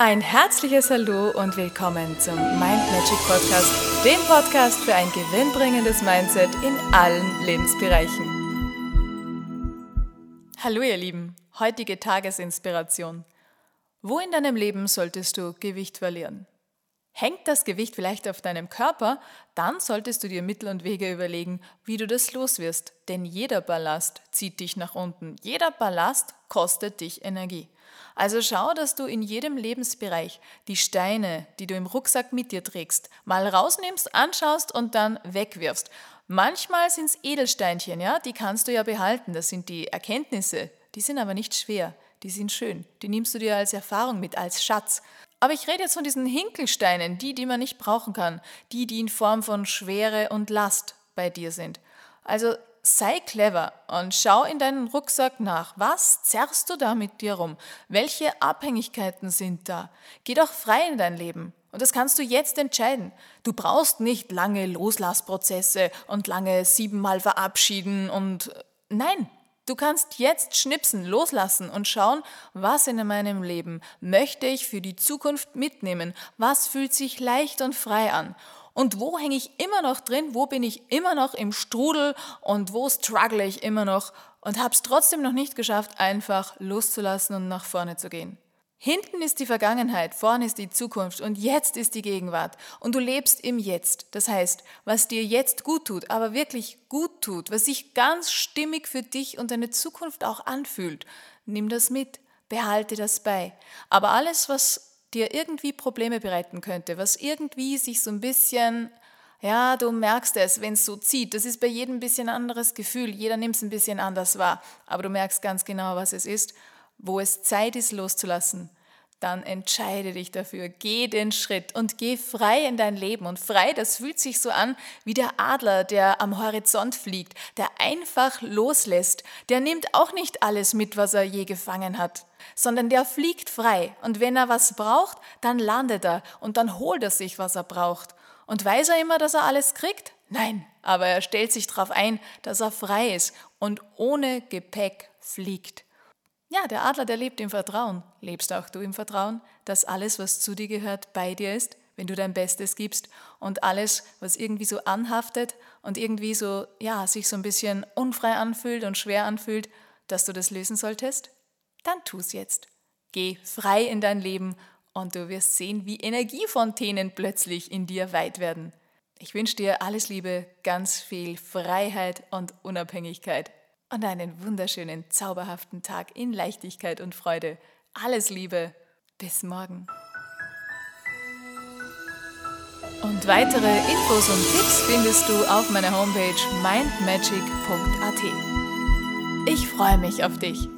Ein herzliches Hallo und willkommen zum Mind Magic Podcast, dem Podcast für ein gewinnbringendes Mindset in allen Lebensbereichen. Hallo ihr Lieben, heutige Tagesinspiration. Wo in deinem Leben solltest du Gewicht verlieren? Hängt das Gewicht vielleicht auf deinem Körper, dann solltest du dir Mittel und Wege überlegen, wie du das loswirst. Denn jeder Ballast zieht dich nach unten. Jeder Ballast kostet dich Energie. Also schau, dass du in jedem Lebensbereich die Steine, die du im Rucksack mit dir trägst, mal rausnimmst, anschaust und dann wegwirfst. Manchmal sind es Edelsteinchen, ja, die kannst du ja behalten. Das sind die Erkenntnisse. Die sind aber nicht schwer. Die sind schön. Die nimmst du dir als Erfahrung mit, als Schatz. Aber ich rede jetzt von diesen Hinkelsteinen, die, die man nicht brauchen kann, die, die in Form von Schwere und Last bei dir sind. Also sei clever und schau in deinen Rucksack nach. Was zerrst du da mit dir rum? Welche Abhängigkeiten sind da? Geh doch frei in dein Leben. Und das kannst du jetzt entscheiden. Du brauchst nicht lange Loslassprozesse und lange siebenmal verabschieden und nein, Du kannst jetzt schnipsen, loslassen und schauen, was in meinem Leben möchte ich für die Zukunft mitnehmen, was fühlt sich leicht und frei an? Und wo hänge ich immer noch drin, wo bin ich immer noch im Strudel? Und wo struggle ich immer noch? Und habe es trotzdem noch nicht geschafft, einfach loszulassen und nach vorne zu gehen. Hinten ist die Vergangenheit, vorne ist die Zukunft und jetzt ist die Gegenwart. Und du lebst im Jetzt. Das heißt, was dir jetzt gut tut, aber wirklich gut tut, was sich ganz stimmig für dich und deine Zukunft auch anfühlt, nimm das mit, behalte das bei. Aber alles, was dir irgendwie Probleme bereiten könnte, was irgendwie sich so ein bisschen, ja, du merkst es, wenn es so zieht, das ist bei jedem ein bisschen anderes Gefühl, jeder nimmt es ein bisschen anders wahr, aber du merkst ganz genau, was es ist wo es Zeit ist loszulassen, dann entscheide dich dafür, geh den Schritt und geh frei in dein Leben. Und frei, das fühlt sich so an wie der Adler, der am Horizont fliegt, der einfach loslässt. Der nimmt auch nicht alles mit, was er je gefangen hat, sondern der fliegt frei. Und wenn er was braucht, dann landet er und dann holt er sich, was er braucht. Und weiß er immer, dass er alles kriegt? Nein, aber er stellt sich darauf ein, dass er frei ist und ohne Gepäck fliegt. Ja, der Adler, der lebt im Vertrauen. Lebst auch du im Vertrauen, dass alles, was zu dir gehört, bei dir ist, wenn du dein Bestes gibst und alles, was irgendwie so anhaftet und irgendwie so, ja, sich so ein bisschen unfrei anfühlt und schwer anfühlt, dass du das lösen solltest? Dann tu's jetzt. Geh frei in dein Leben und du wirst sehen, wie Energiefontänen plötzlich in dir weit werden. Ich wünsche dir alles Liebe, ganz viel Freiheit und Unabhängigkeit und einen wunderschönen, zauberhaften Tag in Leichtigkeit und Freude. Alles Liebe, bis morgen. Und weitere Infos und Tipps findest du auf meiner Homepage mindmagic.at. Ich freue mich auf dich.